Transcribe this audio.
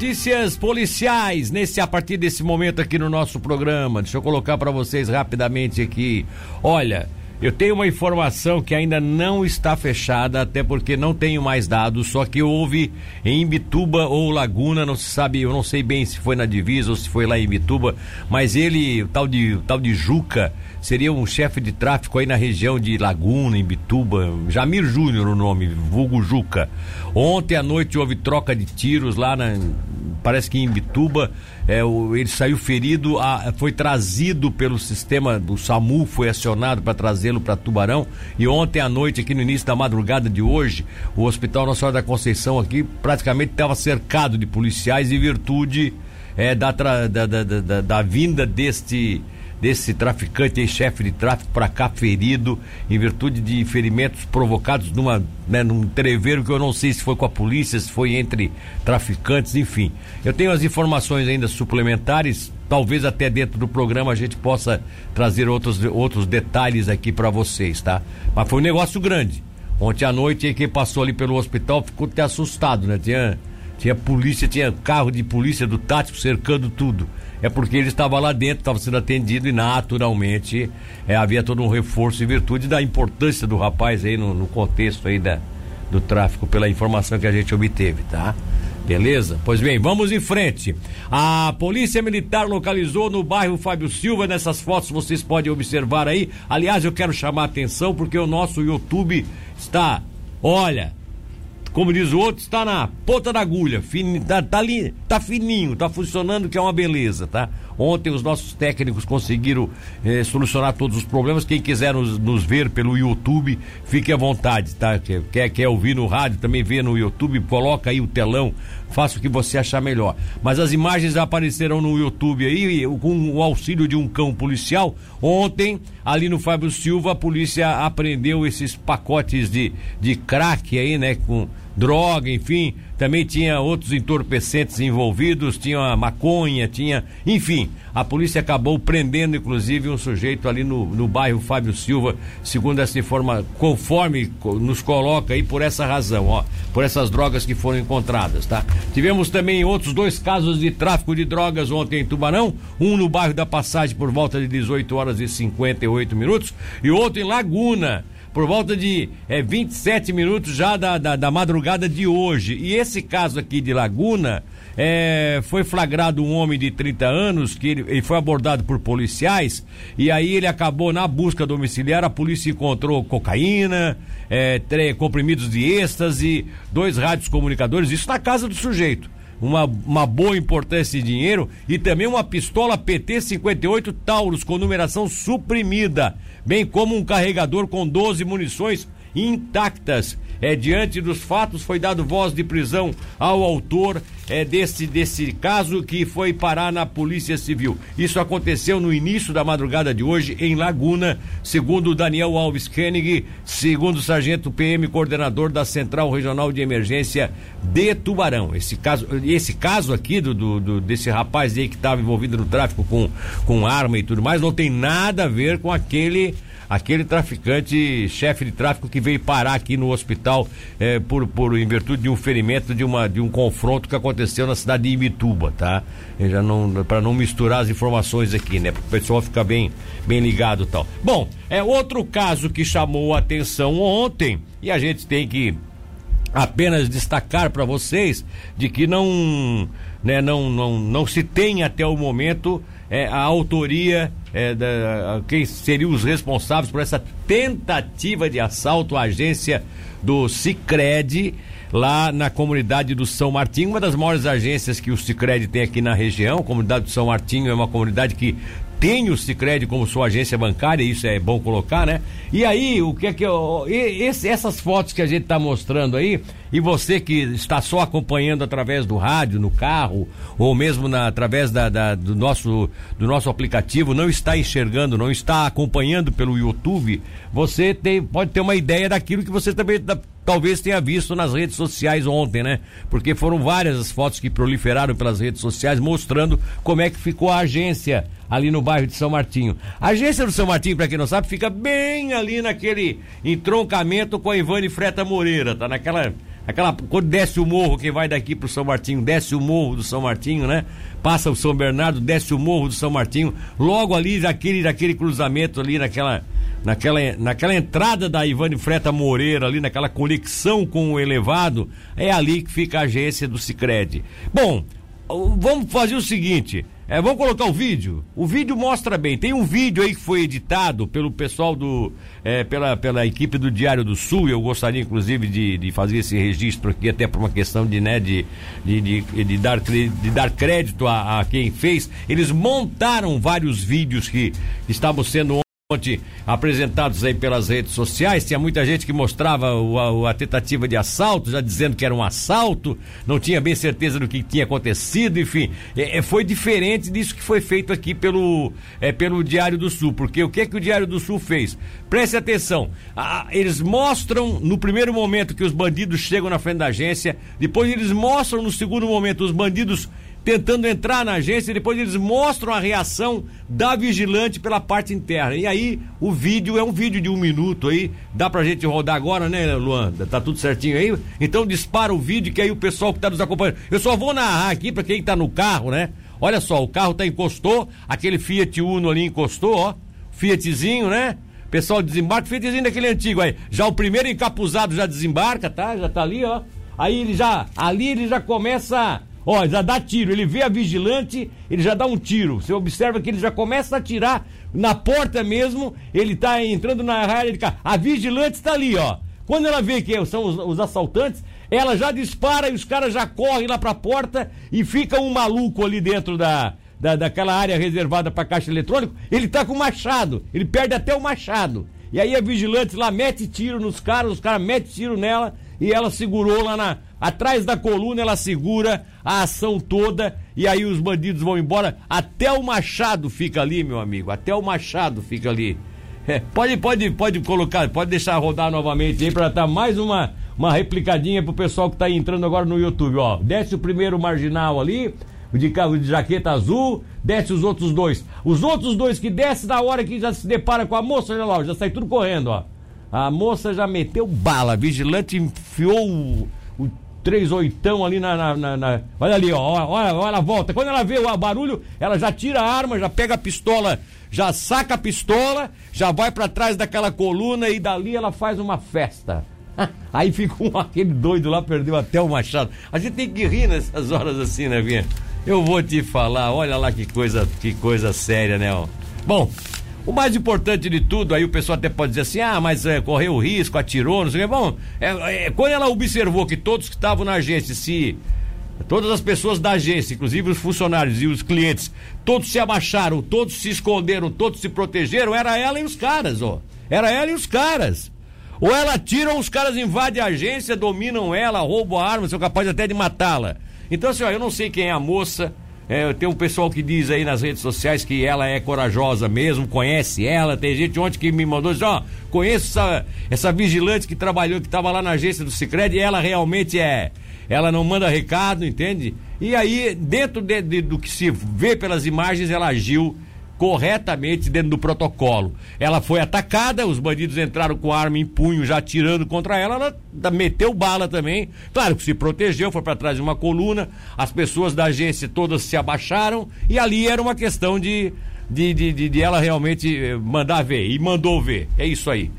Notícias policiais nesse a partir desse momento aqui no nosso programa. Deixa eu colocar para vocês rapidamente aqui. Olha, eu tenho uma informação que ainda não está fechada, até porque não tenho mais dados, só que houve em Imbituba ou Laguna, não se sabe, eu não sei bem se foi na divisa ou se foi lá em Imbituba, mas ele, o tal de, o tal de Juca, seria um chefe de tráfico aí na região de Laguna, em Bituba, Jamir Júnior o nome, vulgo Juca. Ontem à noite houve troca de tiros lá na, parece que em Bituba, é, o, ele saiu ferido, a, foi trazido pelo sistema do SAMU, foi acionado para trazê-lo para Tubarão. E ontem à noite, aqui no início da madrugada de hoje, o Hospital Nacional da Conceição aqui praticamente estava cercado de policiais em virtude é, da, da, da, da vinda deste desse traficante, chefe de tráfico, para cá ferido em virtude de ferimentos provocados numa, né, num treveiro que eu não sei se foi com a polícia, se foi entre traficantes, enfim. Eu tenho as informações ainda suplementares, talvez até dentro do programa a gente possa trazer outros, outros detalhes aqui para vocês, tá? Mas foi um negócio grande. Ontem à noite, quem passou ali pelo hospital ficou até assustado, né? Tinha, tinha polícia, tinha carro de polícia do tático cercando tudo é porque ele estava lá dentro, estava sendo atendido e naturalmente é, havia todo um reforço em virtude da importância do rapaz aí no, no contexto aí da, do tráfico, pela informação que a gente obteve, tá? Beleza? Pois bem, vamos em frente. A Polícia Militar localizou no bairro Fábio Silva, nessas fotos vocês podem observar aí. Aliás, eu quero chamar a atenção porque o nosso YouTube está, olha, como diz o outro, está na ponta da agulha, fin, tá, tá, tá fininho, tá funcionando, que é uma beleza, tá? Ontem os nossos técnicos conseguiram eh, solucionar todos os problemas. Quem quiser nos, nos, ver pelo YouTube, fique à vontade, tá? Quer, quer ouvir no rádio, também vê no YouTube, coloca aí o telão, faça o que você achar melhor. Mas as imagens aparecerão no YouTube aí, com o auxílio de um cão policial. Ontem, ali no Fábio Silva, a polícia apreendeu esses pacotes de, de crack aí, né? Com droga, enfim, também tinha outros entorpecentes envolvidos, tinha maconha, tinha. Enfim, a polícia acabou prendendo, inclusive, um sujeito ali no, no bairro Fábio Silva, segundo essa informação, conforme nos coloca aí por essa razão, ó, por essas drogas que foram encontradas, tá? Tivemos também outros dois casos de tráfico de drogas ontem em Tubarão, um no bairro da Passagem por volta de 18 horas e 58 minutos e outro em Laguna por volta de é, 27 minutos já da, da, da madrugada de hoje. E esse caso aqui de Laguna. É, foi flagrado um homem de 30 anos que ele, ele, foi abordado por policiais e aí ele acabou na busca domiciliar. A polícia encontrou cocaína, é, comprimidos de êxtase, dois rádios comunicadores, isso na casa do sujeito. Uma, uma boa importância de dinheiro e também uma pistola PT 58 Taurus com numeração suprimida bem como um carregador com 12 munições intactas. É, diante dos fatos, foi dado voz de prisão ao autor é, desse, desse caso que foi parar na Polícia Civil. Isso aconteceu no início da madrugada de hoje em Laguna, segundo Daniel Alves Koenig, segundo sargento PM, coordenador da Central Regional de Emergência de Tubarão. Esse caso, esse caso aqui do, do, do desse rapaz aí que estava envolvido no tráfico com, com arma e tudo mais, não tem nada a ver com aquele aquele traficante, chefe de tráfico que veio parar aqui no hospital eh, por, por em virtude de um ferimento de, uma, de um confronto que aconteceu na cidade de Ibituba, tá? Não para não misturar as informações aqui, né? Para o pessoal ficar bem bem ligado, tal. Bom, é outro caso que chamou a atenção ontem e a gente tem que apenas destacar para vocês de que não, né, não, não, não se tem até o momento é, a autoria é, da, quem seriam os responsáveis por essa tentativa de assalto à agência do Cicred lá na comunidade do São Martinho, uma das maiores agências que o Cicred tem aqui na região. A comunidade do São Martinho é uma comunidade que tem o Cicred como sua agência bancária, isso é bom colocar, né? E aí, o que é que eu, esse, essas fotos que a gente está mostrando aí, e você que está só acompanhando através do rádio, no carro, ou mesmo na, através da, da, do, nosso, do nosso aplicativo, não está enxergando, não está acompanhando pelo YouTube, você tem, pode ter uma ideia daquilo que você também da, talvez tenha visto nas redes sociais ontem, né? Porque foram várias as fotos que proliferaram pelas redes sociais mostrando como é que ficou a agência ali no bairro de São Martinho. A agência do São Martinho, para quem não sabe, fica bem ali naquele entroncamento com a Ivane Freta Moreira, tá naquela aquela quando desce o morro, quem vai daqui pro São Martinho, desce o morro do São Martinho, né? Passa o São Bernardo, desce o morro do São Martinho, logo ali daquele, daquele cruzamento ali naquela naquela, naquela entrada da Ivane Freta Moreira, ali naquela conexão com o elevado, é ali que fica a agência do Cicred. Bom, vamos fazer o seguinte. É, vamos colocar o vídeo. O vídeo mostra bem. Tem um vídeo aí que foi editado pelo pessoal do. É, pela, pela equipe do Diário do Sul. Eu gostaria, inclusive, de, de fazer esse registro aqui, até por uma questão de, né, de, de, de, de dar, de dar crédito a, a quem fez. Eles montaram vários vídeos que estavam sendo apresentados aí pelas redes sociais, tinha muita gente que mostrava o, a, a, tentativa de assalto, já dizendo que era um assalto, não tinha bem certeza do que tinha acontecido, enfim, é, é, foi diferente disso que foi feito aqui pelo, é, pelo Diário do Sul, porque o que é que o Diário do Sul fez? Preste atenção, a, eles mostram no primeiro momento que os bandidos chegam na frente da agência, depois eles mostram no segundo momento os bandidos tentando entrar na agência, e depois eles mostram a reação da vigilante pela parte interna. E aí o vídeo é um vídeo de um minuto aí, dá pra gente rodar agora, né, Luan? Tá tudo certinho aí? Então dispara o vídeo que aí o pessoal que tá nos acompanhando. Eu só vou narrar aqui pra quem tá no carro, né? Olha só, o carro tá encostou, aquele Fiat Uno ali encostou, ó. Fiatzinho, né? Pessoal desembarca, Fiatzinho daquele antigo aí. Já o primeiro encapuzado já desembarca, tá? Já tá ali, ó. Aí ele já, ali ele já começa Ó, já dá tiro. Ele vê a vigilante, ele já dá um tiro. Você observa que ele já começa a atirar na porta mesmo. Ele tá entrando na área de cá. A vigilante está ali, ó. Quando ela vê que são os, os, assaltantes, ela já dispara e os caras já correm lá pra porta e fica um maluco ali dentro da, da daquela área reservada para caixa eletrônico. Ele tá com machado. Ele perde até o machado. E aí a vigilante lá mete tiro nos caras, os caras metem tiro nela e ela segurou lá na, atrás da coluna, ela segura a ação toda e aí os bandidos vão embora. Até o Machado fica ali, meu amigo. Até o Machado fica ali. É, pode, pode, pode colocar, pode deixar rodar novamente aí para dar mais uma, uma replicadinha pro pessoal que tá entrando agora no YouTube, ó. Desce o primeiro marginal ali, de carro de jaqueta azul, desce os outros dois. Os outros dois que desce na hora que já se depara com a moça, olha lá, já sai tudo correndo, ó. A moça já meteu bala, vigilante enfiou o, o três oitão ali na, na, na, na, Olha ali, ó, olha, olha a volta. Quando ela vê o barulho, ela já tira a arma, já pega a pistola, já saca a pistola, já vai para trás daquela coluna e dali ela faz uma festa. Aí fica um, aquele doido lá, perdeu até o machado. A gente tem que rir nessas horas assim, né, Vinha? Eu vou te falar, olha lá que coisa, que coisa séria, né? Ó. Bom, o mais importante de tudo, aí o pessoal até pode dizer assim, ah, mas é, correu risco, atirou, não sei o que. Bom, é, é, quando ela observou que todos que estavam na agência se. Todas as pessoas da agência, inclusive os funcionários e os clientes, todos se abaixaram, todos se esconderam, todos se protegeram, era ela e os caras, ó. Era ela e os caras. Ou ela tira ou os caras invadem a agência, dominam ela, roubam a arma, são capazes até de matá-la. Então, assim, ó, eu não sei quem é a moça, é, tem um pessoal que diz aí nas redes sociais que ela é corajosa mesmo, conhece ela. Tem gente ontem que me mandou ó, conheço essa, essa vigilante que trabalhou, que estava lá na agência do Cicred, e ela realmente é. Ela não manda recado, entende? E aí, dentro de, de, do que se vê pelas imagens, ela agiu corretamente dentro do protocolo. Ela foi atacada, os bandidos entraram com arma em punho já atirando contra ela, ela meteu bala também. Claro que se protegeu, foi para trás de uma coluna, as pessoas da agência todas se abaixaram e ali era uma questão de, de, de, de, de ela realmente eh, mandar ver. E mandou ver. É isso aí.